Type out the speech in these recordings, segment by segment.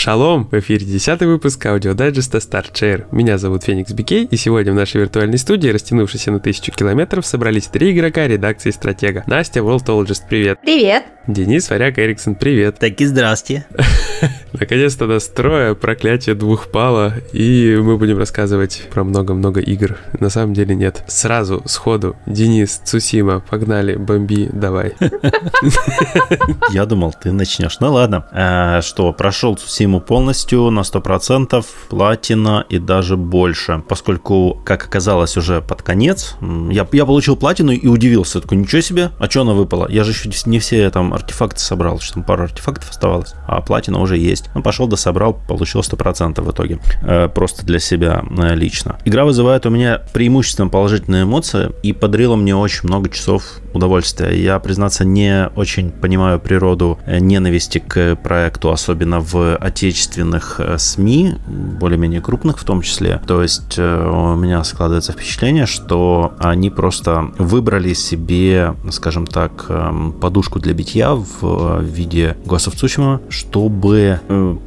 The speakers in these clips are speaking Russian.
Шалом! В эфире 10 выпуск аудиодайджеста Start Share. Меня зовут Феникс Бикей, и сегодня в нашей виртуальной студии, растянувшейся на тысячу километров, собрались три игрока редакции Стратега. Настя, Worldologist, привет! Привет! Денис Варяк Эриксон, привет! Так и здрасте! Наконец-то нас трое, проклятие двух пало, и мы будем рассказывать про много-много игр. На самом деле нет. Сразу, сходу, Денис, Цусима, погнали, бомби, давай. Я думал, ты начнешь. Ну ладно. А, что, прошел Цусиму полностью на 100%, платина и даже больше. Поскольку, как оказалось уже под конец, я, я получил платину и удивился. Такой, ничего себе, а что она выпала? Я же еще не все там артефакты собрал, что там пару артефактов оставалось, а платина уже есть. Ну, пошел да собрал, получил 100% в итоге. Э, просто для себя э, лично. Игра вызывает у меня преимущественно положительные эмоции и подарила мне очень много часов удовольствия. Я, признаться, не очень понимаю природу э, ненависти к проекту, особенно в отечественных СМИ, более-менее крупных в том числе. То есть у меня складывается впечатление, что они просто выбрали себе, скажем так, эм, подушку для битья в виде of Tsushima, чтобы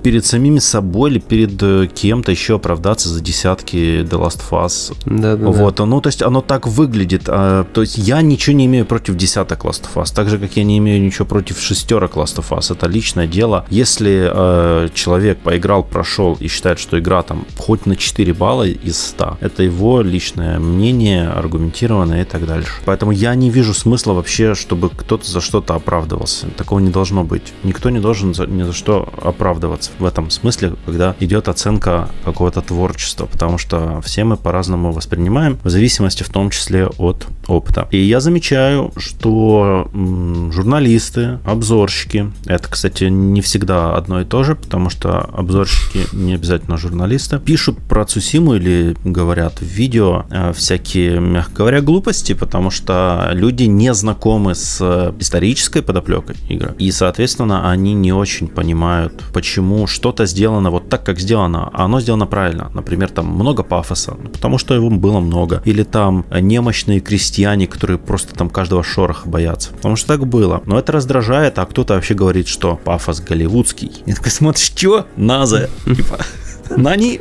перед самими собой или перед э, кем-то еще оправдаться за десятки The Last of Us. Да, да, вот, да. ну, то есть оно так выглядит. А, то есть я ничего не имею против десяток Last of Us, так же, как я не имею ничего против шестерок Last of Us. Это личное дело. Если э, человек поиграл, прошел и считает, что игра там хоть на 4 балла из 100, это его личное мнение, аргументированное и так дальше. Поэтому я не вижу смысла вообще, чтобы кто-то за что-то оправдывался. Такого не должно быть. Никто не должен за, ни за что оправдываться в этом смысле, когда идет оценка какого-то творчества, потому что все мы по-разному воспринимаем, в зависимости в том числе от опыта. И я замечаю, что журналисты, обзорщики, это, кстати, не всегда одно и то же, потому что обзорщики не обязательно журналисты, пишут про Цусиму или говорят в видео э, всякие, мягко говоря, глупости, потому что люди не знакомы с исторической подоплекой игры, и, соответственно, они не очень понимают, почему что-то сделано вот так, как сделано, а оно сделано правильно. Например, там много пафоса, ну, потому что его было много. Или там немощные крестьяне, которые просто там каждого шороха боятся. Потому что так было. Но это раздражает, а кто-то вообще говорит, что пафос голливудский. И такой смотришь, что? Наза. Типа, Нани,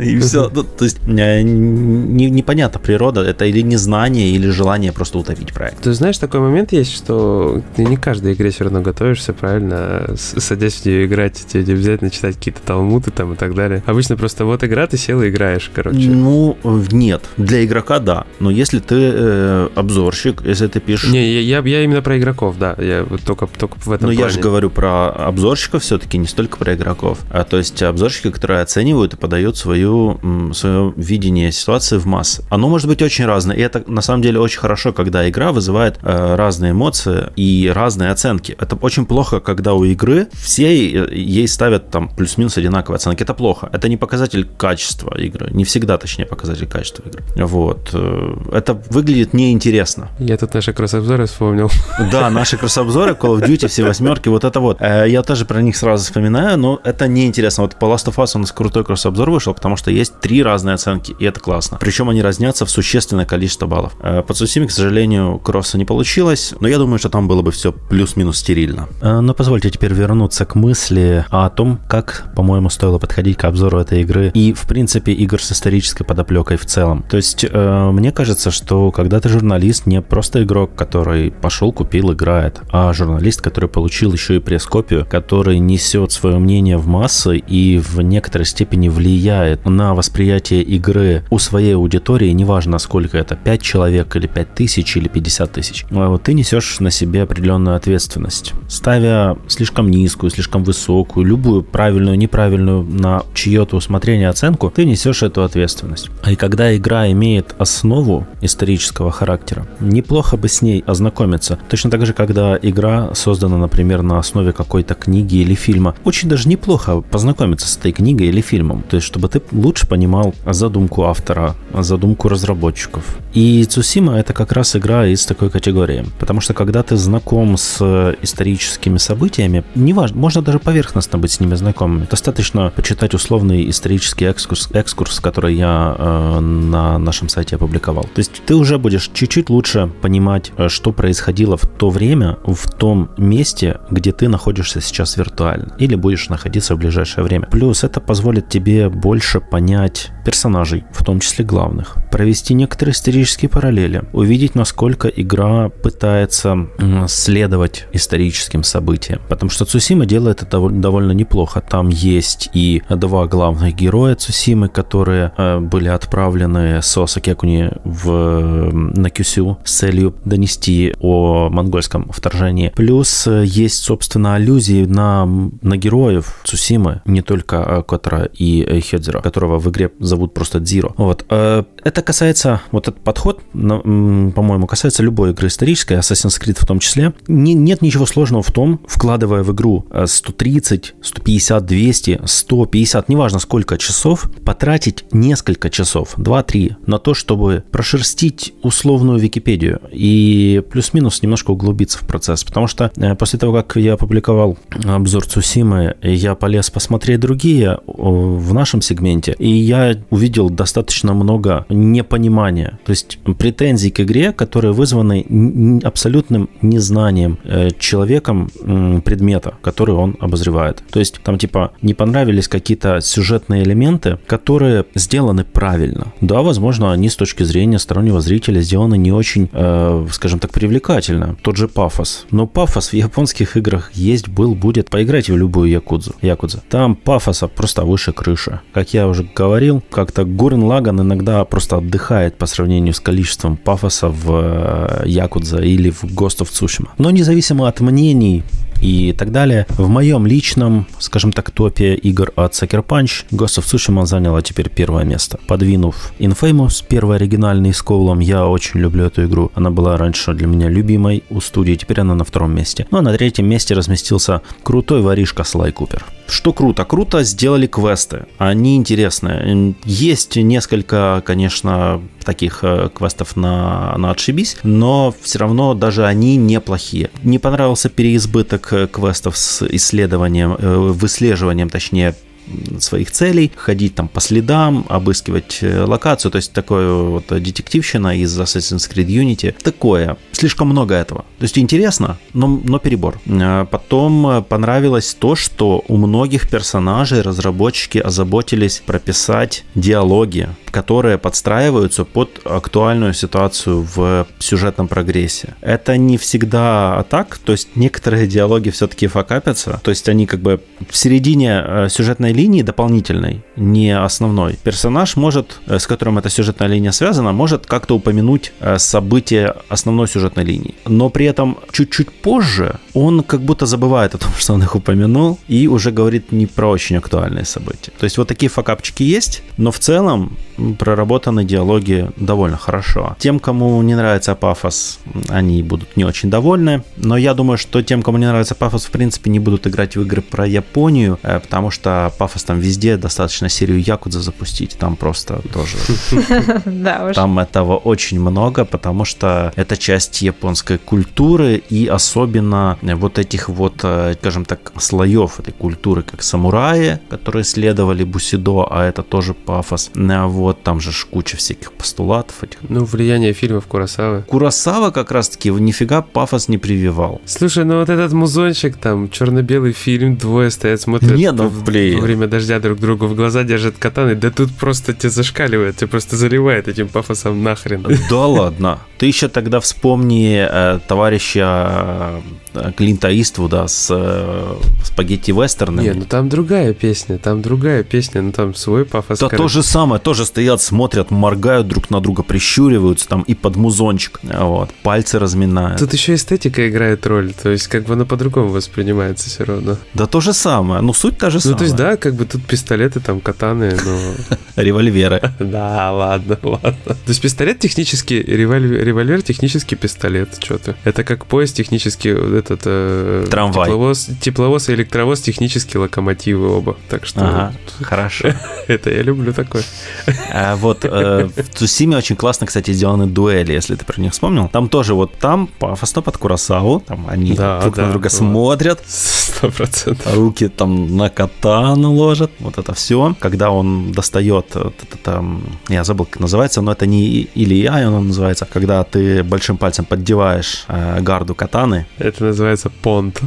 и все. Ну, то есть не, непонятно, природа это или незнание, или желание просто утопить проект. Ты знаешь, такой момент есть, что ты не каждой игре все равно готовишься, правильно? Садясь в нее играть, тебе обязательно читать какие-то талмуты там и так далее. Обычно просто вот игра, ты сел и играешь, короче. Ну, нет. Для игрока да. Но если ты э, обзорщик, если ты пишешь... Не, я, я, я именно про игроков, да. Я только, только в этом Но плане. я же говорю про обзорщиков все-таки, не столько про игроков. А то есть обзорщики, которые оценивают оценивают и подают свою, свое видение ситуации в массы. Оно может быть очень разное, и это на самом деле очень хорошо, когда игра вызывает э, разные эмоции и разные оценки. Это очень плохо, когда у игры все ей ставят там плюс-минус одинаковые оценки. Это плохо. Это не показатель качества игры. Не всегда, точнее, показатель качества игры. Вот. Э, это выглядит неинтересно. Я тут наши кросс-обзоры вспомнил. Да, наши кросс-обзоры, Call of Duty, все восьмерки, вот это вот. Э, я тоже про них сразу вспоминаю, но это неинтересно. Вот по Last of Us у нас крутой кросс-обзор вышел, потому что есть три разные оценки, и это классно. Причем они разнятся в существенное количество баллов. Э, по Цусиме, к сожалению, кросса не получилось, но я думаю, что там было бы все плюс-минус стерильно. Э, но позвольте теперь вернуться к мысли о том, как, по-моему, стоило подходить к обзору этой игры и, в принципе, игр с исторической подоплекой в целом. То есть, э, мне кажется, что когда ты журналист, не просто игрок, который пошел, купил, играет, а журналист, который получил еще и пресс-копию, который несет свое мнение в массы и в некоторой степени влияет на восприятие игры у своей аудитории, неважно, сколько это, 5 человек или 5 тысяч или 50 тысяч, а вот ты несешь на себе определенную ответственность. Ставя слишком низкую, слишком высокую, любую правильную, неправильную на чье-то усмотрение оценку, ты несешь эту ответственность. И когда игра имеет основу исторического характера, неплохо бы с ней ознакомиться. Точно так же, когда игра создана, например, на основе какой-то книги или фильма, очень даже неплохо познакомиться с этой книгой или фильмом. То есть, чтобы ты лучше понимал задумку автора, задумку разработчиков. И Цусима это как раз игра из такой категории. Потому что когда ты знаком с историческими событиями, неважно, можно даже поверхностно быть с ними знакомыми. Достаточно почитать условный исторический экскурс, экскурс который я э, на нашем сайте опубликовал. То есть ты уже будешь чуть-чуть лучше понимать, э, что происходило в то время, в том месте, где ты находишься сейчас виртуально. Или будешь находиться в ближайшее время. Плюс это позволит тебе больше понять персонажей, в том числе главных, провести некоторые исторические параллели, увидеть, насколько игра пытается следовать историческим событиям. Потому что Цусима делает это довольно неплохо. Там есть и два главных героя Цусимы, которые э, были отправлены с Осакекуни в, на Кюсю с целью донести о монгольском вторжении. Плюс э, есть, собственно, аллюзии на, на героев Цусимы, не только Котра и Хедзера, которого в игре зовут просто Дзиро. Вот. Это касается, вот этот подход, по-моему, касается любой игры исторической, Assassin's Creed в том числе. Не, нет ничего сложного в том, вкладывая в игру 130, 150, 200, 150, неважно сколько часов, потратить несколько часов, 2-3, на то, чтобы прошерстить условную Википедию и плюс-минус немножко углубиться в процесс. Потому что э, после того, как я опубликовал обзор Цусимы, я полез посмотреть другие в нашем сегменте, и я увидел достаточно много непонимания, то есть претензий к игре, которые вызваны абсолютным незнанием э, человеком предмета, который он обозревает. То есть там типа не понравились какие-то сюжетные элементы, которые сделаны правильно. Да, возможно, они с точки зрения стороннего зрителя сделаны не очень, э, скажем так, привлекательно. Тот же пафос. Но пафос в японских играх есть, был, будет. Поиграйте в любую якудзу. якудза. Там пафоса просто выше крыши. Как я уже говорил, как-то Гурен Лаган иногда просто отдыхает по сравнению с количеством пафоса в э, Якудза или в Ghost of. Но независимо от мнений и так далее. В моем личном, скажем так, топе игр от Sucker Punch Ghost of Tsushima заняла теперь первое место. Подвинув Infamous, первый оригинальный с Коулом, я очень люблю эту игру. Она была раньше для меня любимой у студии, теперь она на втором месте. Ну а на третьем месте разместился крутой воришка Слай Купер. Что круто? Круто сделали квесты. Они интересные. Есть несколько, конечно, таких э, квестов на, на отшибись, но все равно даже они неплохие. Не понравился переизбыток э, квестов с исследованием, э, выслеживанием, точнее, своих целей, ходить там по следам, обыскивать э, локацию, то есть такое вот детективщина из Assassin's Creed Unity. Такое. Слишком много этого. То есть интересно, но, но перебор. А потом понравилось то, что у многих персонажей разработчики озаботились прописать диалоги, которые подстраиваются под актуальную ситуацию в сюжетном прогрессе. Это не всегда так, то есть некоторые диалоги все-таки факапятся, то есть они как бы в середине э, сюжетной линии дополнительной, не основной. Персонаж может, э, с которым эта сюжетная линия связана, может как-то упомянуть э, события основной сюжетной линии. Но при этом чуть-чуть позже он как будто забывает о том, что он их упомянул, и уже говорит не про очень актуальные события. То есть вот такие факапчики есть, но в целом проработаны диалоги довольно хорошо. Тем, кому не нравится пафос, они будут не очень довольны, но я думаю, что тем, кому не нравится пафос, в принципе, не будут играть в игры про Японию, э, потому что пафос там везде, достаточно серию Якудза запустить, там просто тоже... Там этого очень много, потому что это часть японской культуры и особенно вот этих вот, э, скажем так, слоев этой культуры, как самураи, которые следовали Бусидо, а это тоже пафос. Э, вот там же куча всяких постулатов этих. Ну, влияние фильмов Курасавы. Курасава как раз-таки нифига пафос не прививал. Слушай, ну вот этот музончик, там, черно-белый фильм, двое стоят, смотрят не, ну, блин. во время дождя друг другу в глаза, держат катаны, да тут просто тебя зашкаливает, тебя просто заливает этим пафосом нахрен. Да ладно. Ты еще тогда вспомни э, товарища э, Клинта Иствуда с э, спагетти вестернами. Не, ну там другая песня, там другая песня, ну там свой пафос. Да короче. то же самое, тоже стоит стоят, смотрят, моргают друг на друга, прищуриваются там и под музончик. Вот, пальцы разминают. Тут еще эстетика играет роль, то есть как бы она по-другому воспринимается все равно. Да то же самое, ну суть та же самая. Ну то есть да, как бы тут пистолеты, там катаны, но... Револьверы. Да, ладно, ладно. То есть пистолет технически, револьвер, технически пистолет, что-то. Это как поезд технически, этот... Э, Трамвай. Тепловоз, тепловоз и электровоз технически локомотивы оба. Так что... Ага, хорошо. Это я люблю такое. А вот э, в Цусиме очень классно, кстати, сделаны дуэли, если ты про них вспомнил. Там тоже вот там пафосно под Курасаву, там они Да, друг да, на друга да. смотрят, Сто процентов. руки там на катану ложат, вот это все. Когда он достает, вот это там, я забыл, как называется, но это не Ай, он называется, когда ты большим пальцем поддеваешь э, гарду катаны. Это называется понт.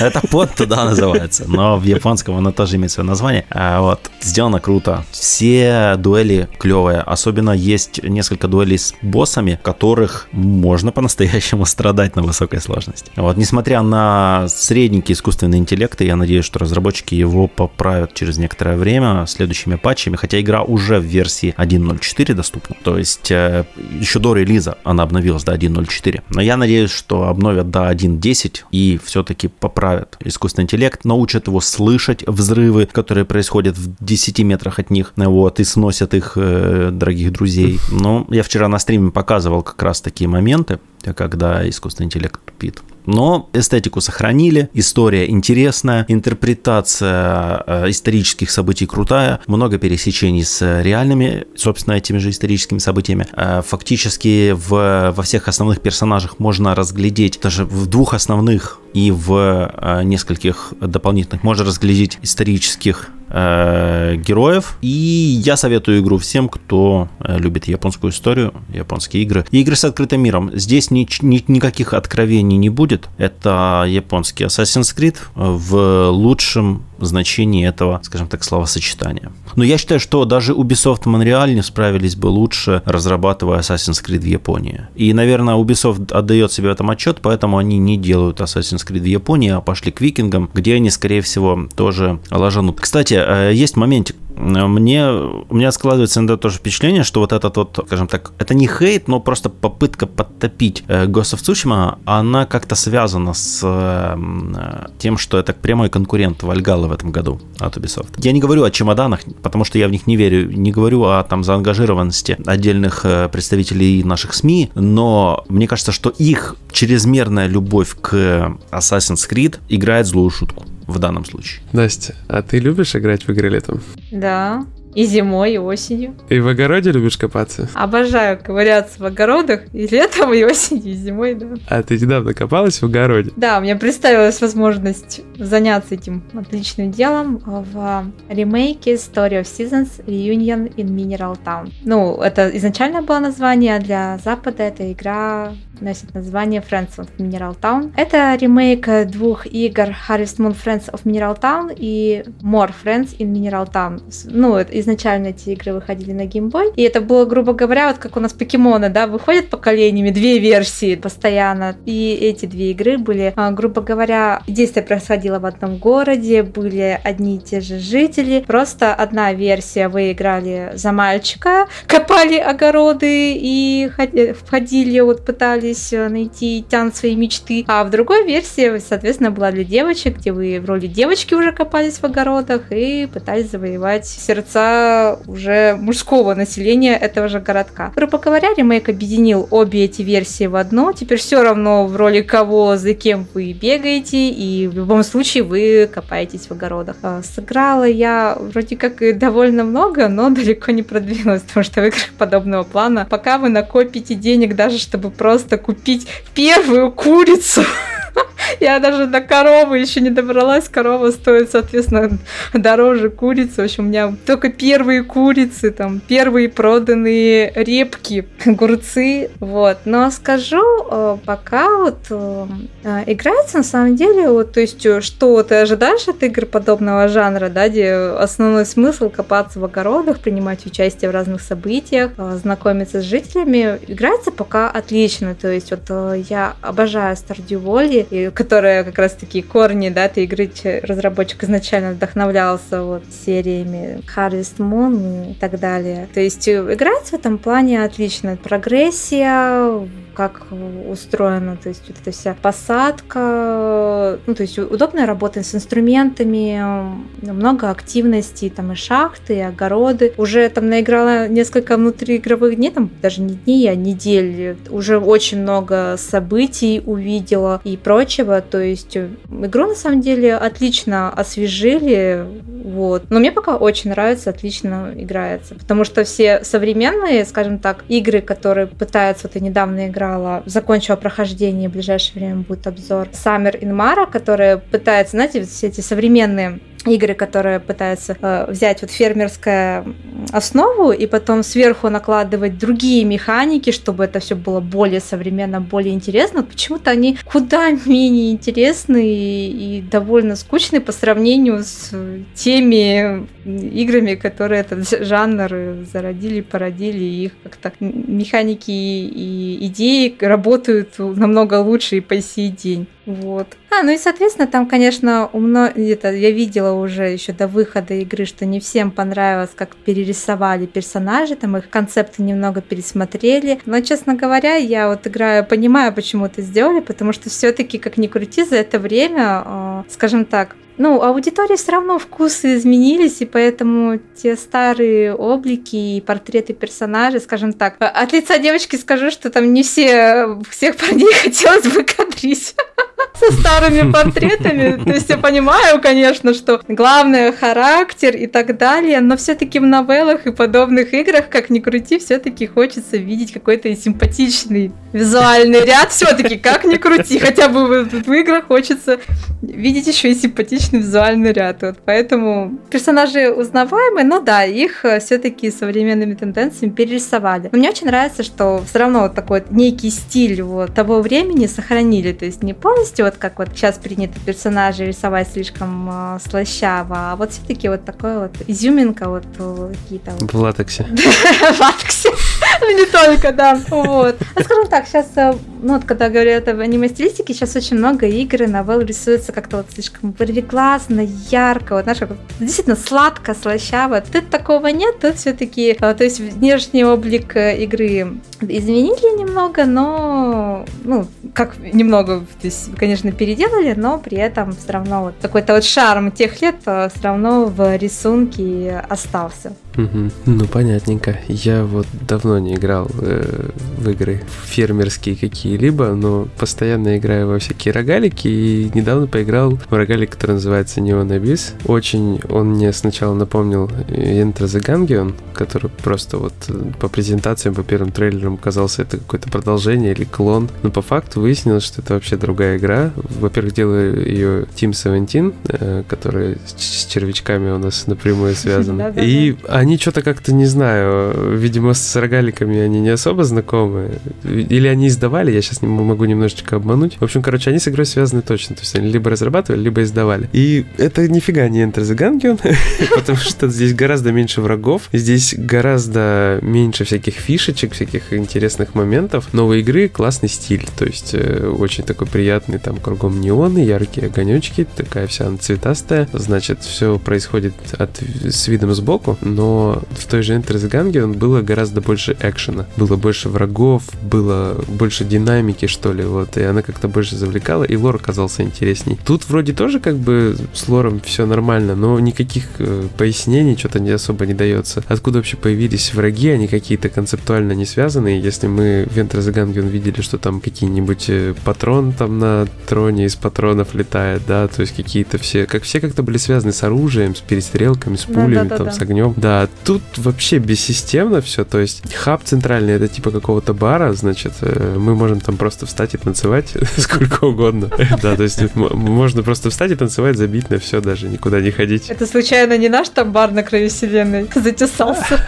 Это под туда называется, но в японском оно тоже имеет свое название. А вот, сделано круто. Все дуэли клевые, особенно есть несколько дуэлей с боссами, которых можно по-настоящему страдать на высокой сложности. Вот, несмотря на средненький искусственный интеллект, я надеюсь, что разработчики его поправят через некоторое время следующими патчами, хотя игра уже в версии 1.04 доступна. То есть э, еще до релиза она обновилась до 1.04. Но я надеюсь, что обновят до 1.10 и все-таки поправят искусственный интеллект, научат его слышать взрывы, которые происходят в 10 метрах от них, вот, и сносят их э, дорогих друзей. Но я вчера на стриме показывал как раз такие моменты, когда искусственный интеллект тупит. Но эстетику сохранили, история интересная, интерпретация э, исторических событий крутая, много пересечений с реальными, собственно, этими же историческими событиями. Э, фактически в, во всех основных персонажах можно разглядеть, даже в двух основных и в э, нескольких дополнительных можно разглядеть исторических героев. И я советую игру всем, кто любит японскую историю, японские игры. Игры с открытым миром. Здесь ни, ни- никаких откровений не будет. Это японский Assassin's Creed в лучшем значении этого, скажем так, словосочетания. Но я считаю, что даже Ubisoft Montreal не справились бы лучше, разрабатывая Assassin's Creed в Японии. И, наверное, Ubisoft отдает себе в этом отчет, поэтому они не делают Assassin's Creed в Японии, а пошли к викингам, где они, скорее всего, тоже ложанут. Кстати, э, есть моментик, мне, у меня складывается иногда тоже впечатление, что вот этот вот, скажем так, это не хейт, но просто попытка подтопить э, Ghost of Tsushima, она как-то связана с э, тем, что это прямой конкурент Вальгала в этом году от Ubisoft. Я не говорю о чемоданах, потому что я в них не верю, не говорю о там заангажированности отдельных э, представителей наших СМИ, но мне кажется, что их чрезмерная любовь к Assassin's Creed играет злую шутку в данном случае. Настя, а ты любишь играть в игры летом? Да. И зимой, и осенью. И в огороде любишь копаться? Обожаю ковыряться в огородах и летом, и осенью, и зимой, да. А ты недавно копалась в огороде? Да, у меня представилась возможность заняться этим отличным делом в ремейке Story of Seasons Reunion in Mineral Town. Ну, это изначально было название, а для Запада эта игра носит название Friends of Mineral Town. Это ремейк двух игр Harvest Moon Friends of Mineral Town и More Friends in Mineral Town. Ну, это изначально эти игры выходили на Boy, и это было, грубо говоря, вот как у нас покемоны, да, выходят поколениями, две версии постоянно, и эти две игры были, а, грубо говоря, действие происходило в одном городе, были одни и те же жители, просто одна версия вы играли за мальчика, копали огороды и ходи- входили, вот пытались э, найти тян своей мечты, а в другой версии, соответственно, была для девочек, где вы в роли девочки уже копались в огородах и пытались завоевать сердца уже мужского населения этого же городка. Грубо говоря, ремейк объединил обе эти версии в одну. Теперь все равно в роли кого, за кем вы бегаете, и в любом случае вы копаетесь в огородах. А, Сыграла я вроде как и довольно много, но далеко не продвинулась, потому что в играх подобного плана, пока вы накопите денег даже, чтобы просто купить первую курицу, я даже до коровы еще не добралась. Корова стоит, соответственно, дороже курицы. В общем, у меня только первые курицы, там, первые проданные репки, огурцы. Вот. Но скажу, э, пока вот э, э, играется на самом деле, вот, то есть, что ты ожидаешь от игр подобного жанра, да, где основной смысл копаться в огородах, принимать участие в разных событиях, знакомиться с жителями, играется пока отлично. То есть, вот я обожаю Stardew Valley, и- которая как раз таки корни, да, этой игры разработчик изначально вдохновлялся вот сериями Harvest Moon и так далее. То есть э, играть в этом плане отлично. Прогрессия, как устроена, то есть вот эта вся посадка, ну, то есть удобная работа с инструментами, много активностей, там и шахты, и огороды. Уже там наиграла несколько внутриигровых дней, там даже не дней, а недель. Уже очень много событий увидела и прочего, то есть игру на самом деле отлично освежили, вот. Но мне пока очень нравится, отлично играется, потому что все современные, скажем так, игры, которые пытаются, вот я недавно играла играла, закончила прохождение, в ближайшее время будет обзор. Summer in Mara, которая пытается, знаете, все эти современные игры, которые пытаются э, взять вот фермерскую основу и потом сверху накладывать другие механики, чтобы это все было более современно, более интересно. почему-то они куда менее интересны и, и довольно скучны по сравнению с теми играми, которые этот жанр зародили, породили, и их как-то механики и идеи работают намного лучше и по сей день. Вот. А, ну и, соответственно, там, конечно, у мно... это я видела уже еще до выхода игры, что не всем понравилось, как перерисовали персонажей, там их концепты немного пересмотрели. Но, честно говоря, я вот играю, понимаю, почему это сделали, потому что все-таки, как ни крути, за это время, э, скажем так, ну, аудитории все равно вкусы изменились, и поэтому те старые облики и портреты персонажей, скажем так, от лица девочки скажу, что там не все, всех парней хотелось бы кадрить со старыми портретами. То есть я понимаю, конечно, что главное характер и так далее, но все-таки в новеллах и подобных играх, как ни крути, все-таки хочется видеть какой-то симпатичный визуальный ряд. Все-таки, как ни крути, хотя бы в, в играх хочется видеть еще и симпатичный визуальный ряд. Вот поэтому персонажи узнаваемые, но да, их э, все-таки современными тенденциями перерисовали. Но мне очень нравится, что все равно вот такой вот некий стиль вот того времени сохранили. То есть не полностью вот как вот сейчас принято персонажи рисовать слишком э, слащаво, а вот все-таки вот такой вот изюминка вот э, какие-то вот. В латексе. В латексе. Ну не только, да. Вот. А скажем так, сейчас, э, ну вот когда говорят об аниме-стилистике, сейчас очень много игр и новелл рисуется как-то вот слишком вырвиглазно, ярко, вот знаешь, действительно сладко, слащаво. Тут такого нет, тут все-таки, э, то есть внешний облик э, игры изменили немного, но, ну, как немного, то есть, конечно, переделали, но при этом все равно вот какой-то вот шарм тех лет все равно в рисунке остался. Угу. Ну, понятненько. Я вот давно не играл э, в игры фермерские какие-либо, но постоянно играю во всякие рогалики и недавно поиграл в рогалик, который называется Neon Abyss. Очень он мне сначала напомнил Enter the Gungeon, который просто вот э, по презентациям, по первым трейлерам казался это какое-то продолжение или клон, но по факту выяснилось, что это вообще другая игра. Во-первых, делаю ее Team 17, э, которая с червячками у нас напрямую связана. И они что-то как-то, не знаю, видимо, с рогаликами они не особо знакомы. Или они издавали, я сейчас не могу немножечко обмануть. В общем, короче, они с игрой связаны точно. То есть они либо разрабатывали, либо издавали. И это нифига не Enter the Gungeon, потому что здесь гораздо меньше врагов, здесь гораздо меньше всяких фишечек, всяких интересных моментов. Новой игры классный стиль, то есть э, очень такой приятный, там кругом неоны, яркие огонечки, такая вся цветастая. Значит, все происходит от, с видом сбоку, но в той же Enter the Gungeon было гораздо больше экшена, было больше врагов, было больше динамики, что ли, вот, и она как-то больше завлекала, и лор оказался интересней. Тут вроде тоже как бы с лором все нормально, но никаких э, пояснений что-то не особо не дается. Откуда вообще появились враги, они какие-то концептуально не связанные, если мы в Enter the Gungeon видели, что там какие-нибудь э, патрон там на троне из патронов летает, да, то есть какие-то все, как все как-то были связаны с оружием, с перестрелками, с пулями, да, да, там, да, с огнем. Да, а тут вообще бессистемно все, то есть хаб центральный это типа какого-то бара, значит, э, мы можем там просто встать и танцевать сколько угодно. Да, то есть можно просто встать и танцевать, забить на все, даже никуда не ходить. Это случайно не наш там бар на краю вселенной затесался?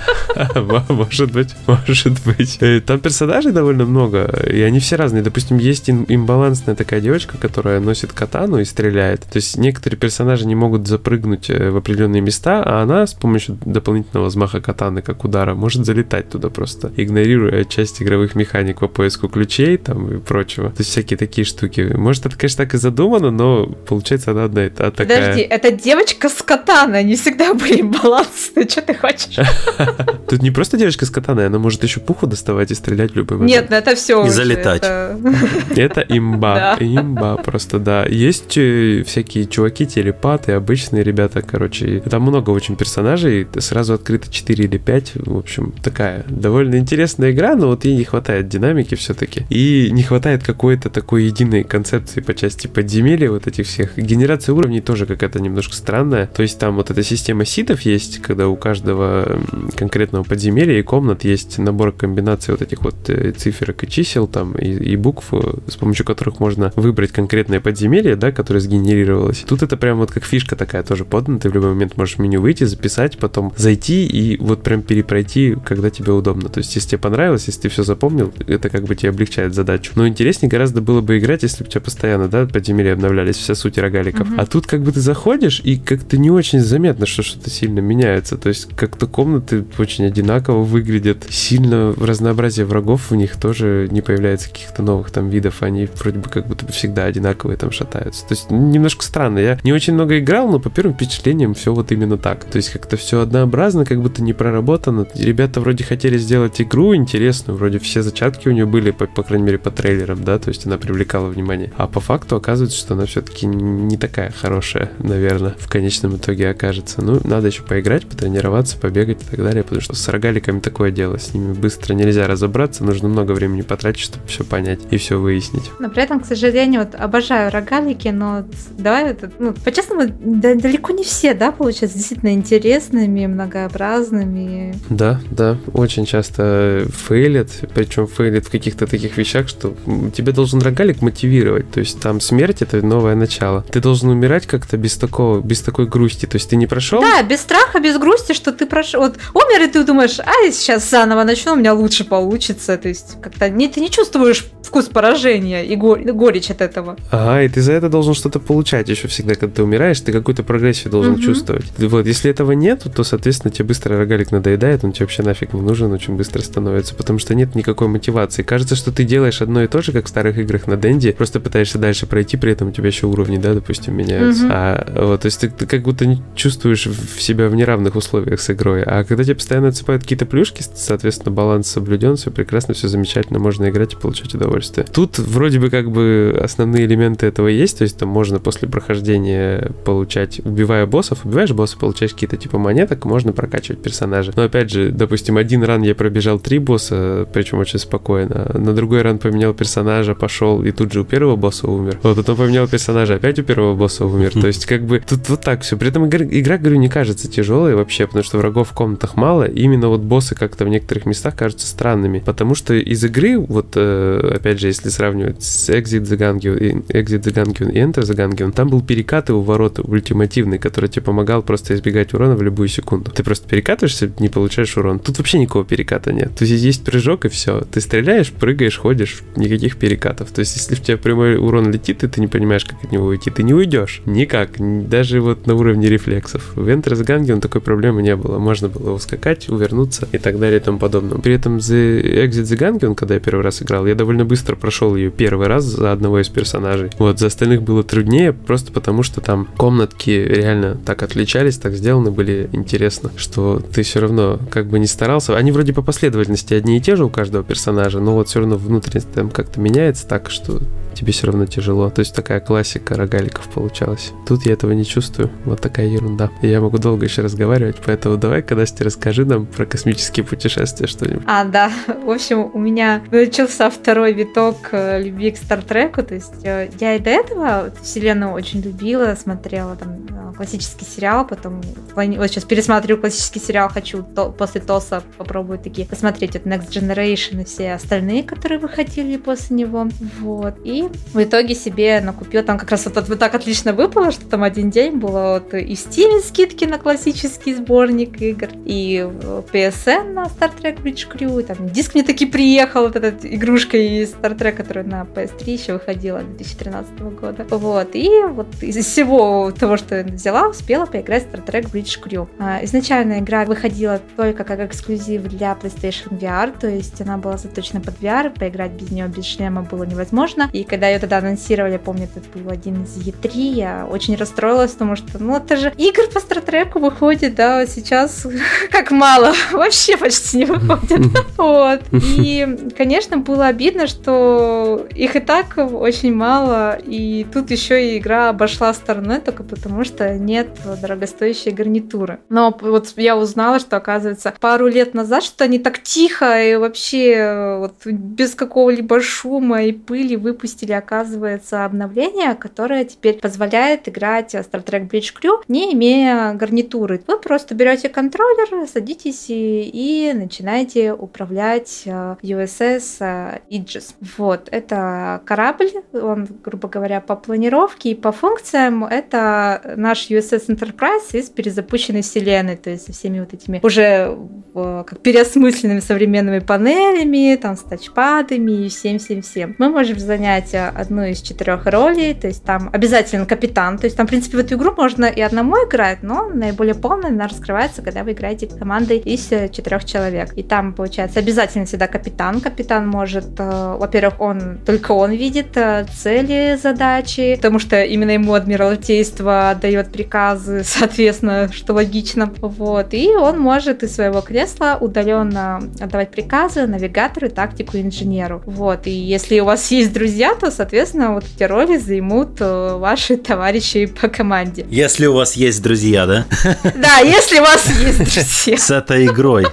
Может быть, может быть. Э, там персонажей довольно много, и они все разные. Допустим, есть имбалансная такая девочка, которая носит катану и стреляет. То есть некоторые персонажи не могут запрыгнуть э, в определенные места, а она с помощью дополнительных дополнительного взмаха катаны как удара может залетать туда просто, игнорируя часть игровых механик по поиску ключей, там и прочего. То есть всякие такие штуки. Может, это, конечно, так и задумано, но получается она одна это такая... Подожди, это девочка с катаной, они всегда были балансные, что ты хочешь? Тут не просто девочка с катаной, она может еще пуху доставать и стрелять в любой момент. Нет, ну это все И залетать. Это имба, имба просто, да. Есть э, всякие чуваки, телепаты, обычные ребята, короче. Там много очень персонажей, сразу открыто 4 или 5. В общем, такая довольно интересная игра, но вот ей не хватает динамики все-таки. И не хватает какой-то такой единой концепции по части подземелья вот этих всех. Генерация уровней тоже какая-то немножко странная. То есть там вот эта система ситов есть, когда у каждого конкретного подземелья и комнат есть набор комбинаций вот этих вот э, циферок и чисел там и, и букв, э, с помощью которых можно выбрать конкретное подземелье, да, которое сгенерировалось. Тут это прям вот как фишка такая тоже подана, ты в любой момент можешь в меню выйти, записать, потом зайти и вот прям перепройти, когда тебе удобно. То есть, если тебе понравилось, если ты все запомнил, это как бы тебе облегчает задачу. Но интереснее гораздо было бы играть, если бы у тебя постоянно, да, подземелья обновлялись, вся суть рогаликов. Mm-hmm. А тут как бы ты заходишь, и как-то не очень заметно, что что-то сильно меняется. То есть, как-то комнаты очень одинаково выглядят. Сильно разнообразие врагов в них тоже не появляется каких-то новых там видов. Они вроде бы как будто бы всегда одинаковые там шатаются. То есть, немножко странно. Я не очень много играл, но по первым впечатлениям все вот именно так. То есть, как-то все однообразно, как будто не проработано. Ребята вроде хотели сделать игру интересную, вроде все зачатки у нее были, по, по крайней мере, по трейлерам, да, то есть она привлекала внимание. А по факту оказывается, что она все-таки не такая хорошая, наверное, в конечном итоге окажется. Ну, надо еще поиграть, потренироваться, побегать и так далее, потому что с рогаликами такое дело, с ними быстро нельзя разобраться, нужно много времени потратить, чтобы все понять и все выяснить. Но при этом, к сожалению, вот обожаю рогалики, но давай ну, по-честному, да, далеко не все, да, получаются действительно интересными, многообразными. Да, да, очень часто фейлят, причем фейлят в каких-то таких вещах, что тебе должен рогалик мотивировать, то есть там смерть это новое начало. Ты должен умирать как-то без такого, без такой грусти, то есть ты не прошел? Да, без страха, без грусти, что ты прошел. Вот умер, и ты думаешь, а сейчас заново начну, у меня лучше получится. То есть как-то не, ты не чувствуешь вкус поражения и горечь от этого. Ага, и ты за это должен что-то получать еще всегда, когда ты умираешь, ты какую-то прогрессию должен угу. чувствовать. Вот, если этого нет, то, соответственно, тебе быстро рогалик надоедает, он тебе вообще нафиг не нужен, очень быстро становится, потому что нет никакой мотивации. Кажется, что ты делаешь одно и то же, как в старых играх на Денде, просто пытаешься дальше пройти, при этом у тебя еще уровни, да, допустим, меняются. Угу. А вот, то есть ты, ты как будто не чувствуешь в себя в неравных условиях с игрой. А когда тебе постоянно отсыпают какие-то плюшки, соответственно, баланс соблюден, все прекрасно, все замечательно, можно играть и получать удовольствие. Тут вроде бы как бы основные элементы этого есть, то есть там можно после прохождения получать, убивая боссов, убиваешь босса, получаешь какие-то типа монеток, можно прокачивать персонажа. Но опять же, допустим, один ран я пробежал три босса, причем очень спокойно. На другой ран поменял персонажа, пошел и тут же у первого босса умер. Вот потом поменял персонажа, опять у первого босса умер. То есть как бы тут вот так все. При этом игра, говорю, не кажется тяжелой вообще, потому что врагов в комнатах мало. Именно вот боссы как-то в некоторых местах кажутся странными. Потому что из игры, вот э, опять же, если сравнивать с Exit the Gungeon, Exit the Gungeon и Enter the Gungeon, там был перекат у ворот ультимативный, который тебе помогал просто избегать урона в любую секунду. Ты просто перекатываешься, не получаешь урон. Тут вообще никакого переката нет. То есть есть прыжок и все. Ты стреляешь, прыгаешь, ходишь, никаких перекатов. То есть если в тебя прямой урон летит, и ты не понимаешь, как от него уйти, ты не уйдешь. Никак. Даже вот на уровне рефлексов. В Enter the Gungeon такой проблемы не было. Можно было ускакать, увернуться и так далее и тому подобное. При этом The Exit the Gungeon, когда я первый раз играл, я довольно быстро прошел ее первый раз за одного из персонажей. Вот, за остальных было труднее, просто потому что там комнатки реально так отличались, так сделаны были интересно, что ты все равно как бы не старался. Они вроде по последовательности одни и те же у каждого персонажа, но вот все равно внутренность там как-то меняется так, что тебе все равно тяжело. То есть такая классика рогаликов получалась. Тут я этого не чувствую. Вот такая ерунда. Я могу долго еще разговаривать, поэтому давай, Кадасти, расскажи нам про космические путешествия что-нибудь. А, да. В общем, у меня начался второй виток э, любви к Стартреку. То есть э, я и до этого вселенную очень любила, смотрела там э, классический сериал, потом вот сейчас пересматриваю классический сериал, хочу то, после ТОСа попробовать такие посмотреть вот Next Generation и все остальные, которые выходили после него. Вот. И в итоге себе накупил, там как раз вот, вот так отлично выпало, что там один день было вот и в Steam скидки на классический сборник игр, и PSN на Star Trek Bridge Crew, и там диск мне таки приехал, вот эта игрушка из Star Trek, которая на PS3 еще выходила 2013 года. Вот, и вот из всего того, что взяла, успела поиграть в Star Trek Bridge Crew. А, изначально игра выходила только как эксклюзив для PlayStation VR, то есть она была заточена под VR, поиграть без нее без шлема было невозможно. И когда ее тогда анонсировали, помню, это был один из E3, я очень расстроилась, потому что, ну, это же игр по Trek выходит, да, сейчас как мало, вообще почти не выходит. Вот. И, конечно, было обидно, что их и так очень мало, и тут еще и игра обошла стороной только потому, что нет дорогостоящей гарнитуры. Но вот я узнала, что, оказывается, пару лет назад что они так тихо и вообще вот без какого-либо шума и пыли выпустили, оказывается, обновление, которое теперь позволяет играть Star Trek Bridge Crew, не имея гарнитуры. Вы просто берете контроллер, садитесь и, и начинаете управлять USS э, Aegis. Вот, это корабль, он, грубо говоря, по планировке и по функциям это наш USS Enterprise из перезапущенной вселенной, то есть со всеми вот этими уже как переосмысленными современными панелями, там с тачпадами и всем-всем-всем. Мы можем занять э, одну из четырех ролей, то есть там обязательно капитан, то есть там, в принципе, в эту игру можно и одному играть, но наиболее полно она раскрывается, когда вы играете командой из э, четырех человек. И там, получается, обязательно всегда капитан. Капитан может, э, во-первых, он только он видит цели, задачи, потому что именно ему адмиралтейство дает приказы, соответственно, что логично. Вот. И он может из своего кресла удаленно отдавать приказы навигатору, тактику, инженеру. Вот. И если у вас есть друзья, то, соответственно, вот эти роли займут э, ваши товарищи по команде. Если у вас есть друзья, да? Да, если у вас есть друзья. С этой игрой.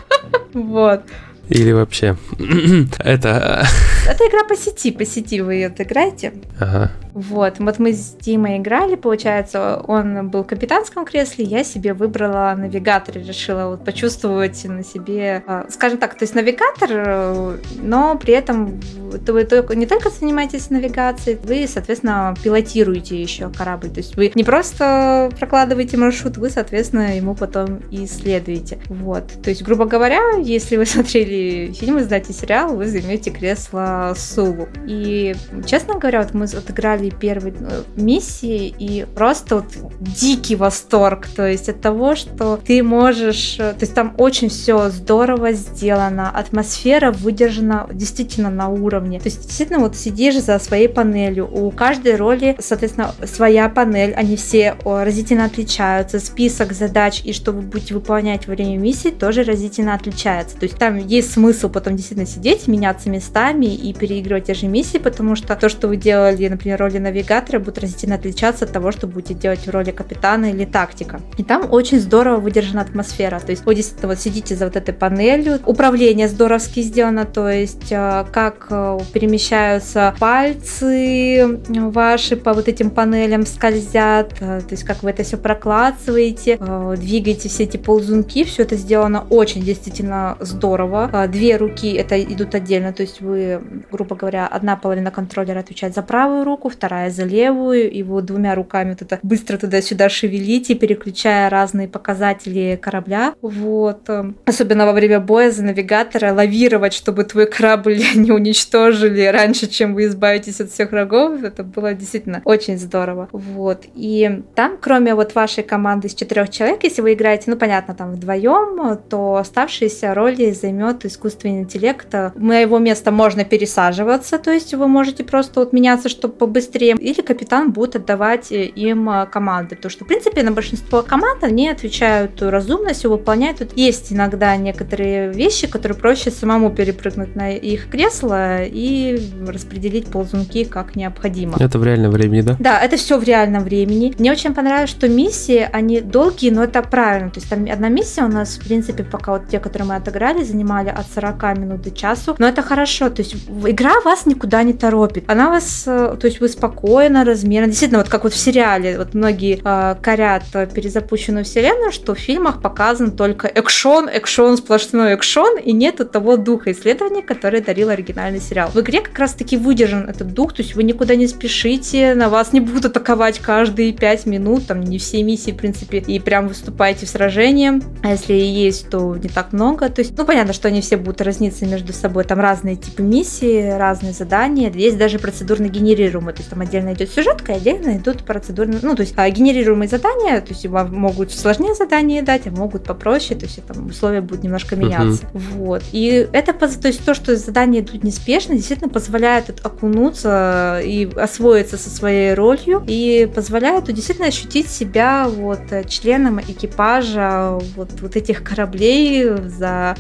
Вот. Или вообще. Это... Это игра по сети, по сети вы ее отыграете. Ага. Вот, вот мы с Димой играли, получается, он был в капитанском кресле, я себе выбрала навигатор, решила вот почувствовать на себе, а, скажем так, то есть навигатор, но при этом вы не только занимаетесь навигацией, вы, соответственно, пилотируете еще корабль, то есть вы не просто прокладываете маршрут, вы, соответственно, ему потом и исследуете. Вот, то есть, грубо говоря, если вы смотрели фильм, знаете сериал, вы займете кресло Сулу. И, честно говоря, вот мы отыграли делали первой э, миссии, и просто вот дикий восторг, то есть от того, что ты можешь, э, то есть там очень все здорово сделано, атмосфера выдержана действительно на уровне, то есть действительно вот сидишь за своей панелью, у каждой роли, соответственно, своя панель, они все разительно отличаются, список задач и что вы будете выполнять во время миссии тоже разительно отличается, то есть там есть смысл потом действительно сидеть, меняться местами и переигрывать те же миссии, потому что то, что вы делали, например, роли роли навигатора будут разительно отличаться от того, что будете делать в роли капитана или тактика. И там очень здорово выдержана атмосфера. То есть вы действительно вот сидите за вот этой панелью. Управление здоровски сделано, то есть э, как э, перемещаются пальцы ваши по вот этим панелям скользят, э, то есть как вы это все прокладываете, двигаете все эти ползунки, все это сделано очень действительно здорово. Две руки это идут отдельно, то есть вы, грубо говоря, одна половина контроллера отвечает за правую руку, вторая за левую, вот двумя руками вот это быстро туда-сюда шевелите, переключая разные показатели корабля. Вот. Особенно во время боя за навигатора лавировать, чтобы твой корабль не уничтожили раньше, чем вы избавитесь от всех врагов. Это было действительно очень здорово. Вот. И там, кроме вот вашей команды из четырех человек, если вы играете, ну, понятно, там вдвоем, то оставшиеся роли займет искусственный интеллект. На его место можно пересаживаться, то есть вы можете просто вот меняться, чтобы побыстрее быстрее, или капитан будет отдавать э, им э, команды. Потому что, в принципе, на большинство команд они отвечают разумно, все выполняют. Тут есть иногда некоторые вещи, которые проще самому перепрыгнуть на их кресло и распределить ползунки как необходимо. Это в реальном времени, да? Да, это все в реальном времени. Мне очень понравилось, что миссии, они долгие, но это правильно. То есть там одна миссия у нас, в принципе, пока вот те, которые мы отыграли, занимали от 40 минут до часу. Но это хорошо. То есть игра вас никуда не торопит. Она вас, э, то есть вы спокойно, размерно. Действительно, вот как вот в сериале, вот многие э, корят перезапущенную вселенную, что в фильмах показан только экшон, экшон, сплошной экшон, и нет того духа исследования, который дарил оригинальный сериал. В игре как раз-таки выдержан этот дух, то есть вы никуда не спешите, на вас не будут атаковать каждые пять минут, там не все миссии, в принципе, и прям выступаете в сражении. А если и есть, то не так много. То есть, ну, понятно, что они все будут разниться между собой. Там разные типы миссии, разные задания. Есть даже процедурно генерируемые. То есть там отдельно идет сюжетка, отдельно идут процедурные, ну, то есть а, генерируемые задания, то есть вам могут сложнее задания дать, а могут попроще, то есть там условия будут немножко меняться. Uh-huh. Вот. И это, то есть то, что задания идут неспешно, действительно позволяет окунуться и освоиться со своей ролью и позволяет действительно ощутить себя вот членом экипажа вот, вот этих кораблей за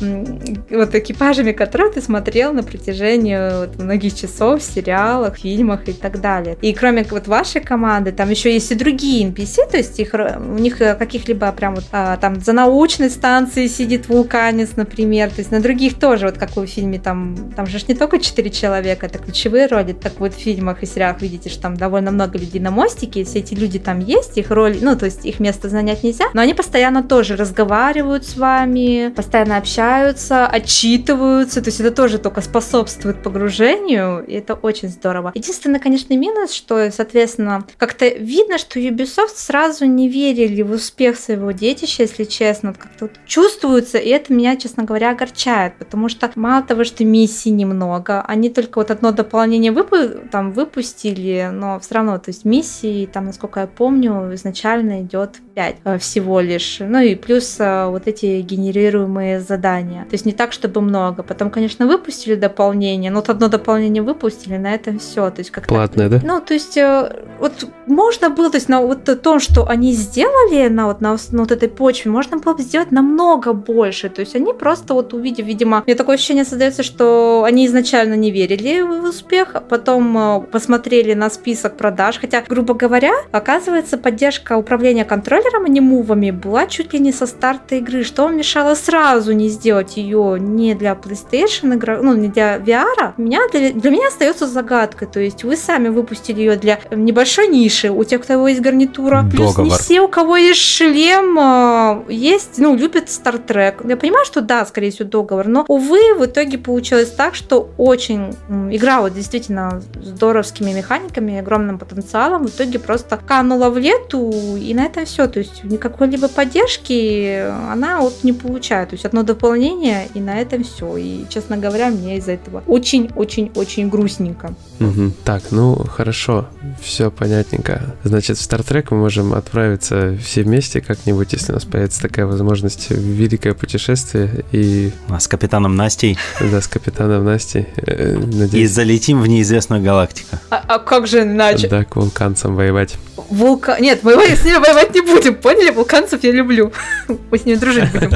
вот экипажами, которые ты смотрел на протяжении вот, многих часов в сериалах, фильмах и так далее. И кроме вот вашей команды, там еще есть и другие NPC, то есть их, у них каких-либо прям вот а, там за научной станцией сидит вулканец, например, то есть на других тоже, вот как в фильме, там, там же не только четыре человека, это ключевые роли, так вот в фильмах и сериалах видите, что там довольно много людей на мостике, все эти люди там есть, их роль, ну, то есть их место занять нельзя, но они постоянно тоже разговаривают с вами, постоянно общаются, отчитываются, то есть это тоже только способствует погружению, и это очень здорово. Единственный, конечно, минус, что, соответственно, как-то видно, что Ubisoft сразу не верили в успех своего детища, если честно, как-то вот чувствуется, и это меня, честно говоря, огорчает, потому что мало того, что миссий немного, они только вот одно дополнение выпу- там выпустили, но все равно, то есть миссии, там, насколько я помню, изначально идет 5 э, всего лишь, ну и плюс э, вот эти генерируемые задания, то есть не так, чтобы много, потом, конечно, выпустили дополнение, но вот одно дополнение выпустили, на этом все, то есть как Платное, да? Ну, то есть э, вот можно было, то есть на вот том, что они сделали на вот, на, на вот этой почве, можно было бы сделать намного больше, то есть они просто вот увидев, видимо, мне такое ощущение создается, что они изначально не верили в успех, а потом посмотрели на список продаж, хотя, грубо говоря, оказывается, поддержка управления контроллером, а не мувами, была чуть ли не со старта игры, что мешало сразу не сделать ее не для PlayStation игра, ну, не для VR, меня, для, для меня остается загадкой, то есть вы сами выпустили ее для небольшой ниши, у тех, у кого есть гарнитура, плюс не все, у кого есть шлем, а, есть, ну, любят Trek. Я понимаю, что да, скорее всего, договор, но, увы, в итоге получилось так, что очень игра вот действительно здоровскими механиками, огромным потенциалом, в итоге просто канула в лету, и на этом все. То есть никакой либо поддержки она вот не получает. То есть одно дополнение, и на этом все. И, честно говоря, мне из-за этого очень-очень-очень грустненько. Угу. Так, ну хорошо, все понятненько. Значит, в Star Trek мы можем отправиться все вместе как-нибудь, если у нас появится такая возможность, в великое путешествие и... А с капитаном Настей? Да, с капитаном Настей. Э, надеюсь. И залетим в неизвестную галактику. А, а как же иначе? Да, к вулканцам воевать. Вулкан... Нет, мы с ними воевать не будем, поняли? Вулканцев я люблю. Мы с ними дружить будем.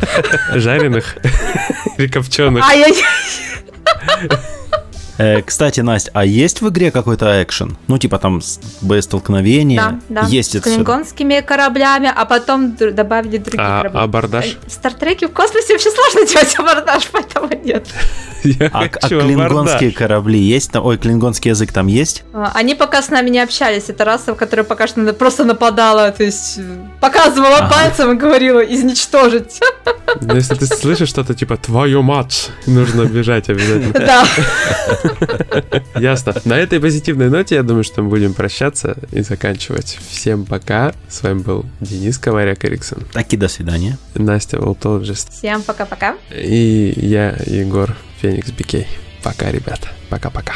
Жареных или копченых? Ай-яй-яй. Э, кстати, Настя, а есть в игре какой-то экшен? Ну, типа там боестолкновение? Да, да. Есть с это клингонскими все. кораблями, а потом добавили другие а, корабли. абордаж? В Стартреке в космосе вообще сложно делать абордаж, поэтому нет. а, а клингонские корабли есть? Там, ой, клингонский язык там есть? А, они пока с нами не общались. Это раса, которая пока что просто нападала, то есть э, показывала ага. пальцем и говорила изничтожить. Ну, если ты слышишь что-то типа «твою мать», нужно бежать обязательно. Да. Ясно. На этой позитивной ноте, я думаю, что мы будем прощаться и заканчивать. Всем пока. С вами был Денис Коваряк Эриксон. Так и до свидания. Настя Волтологист. Всем пока-пока. И я, Егор Феникс Бикей. Пока, ребята. Пока-пока.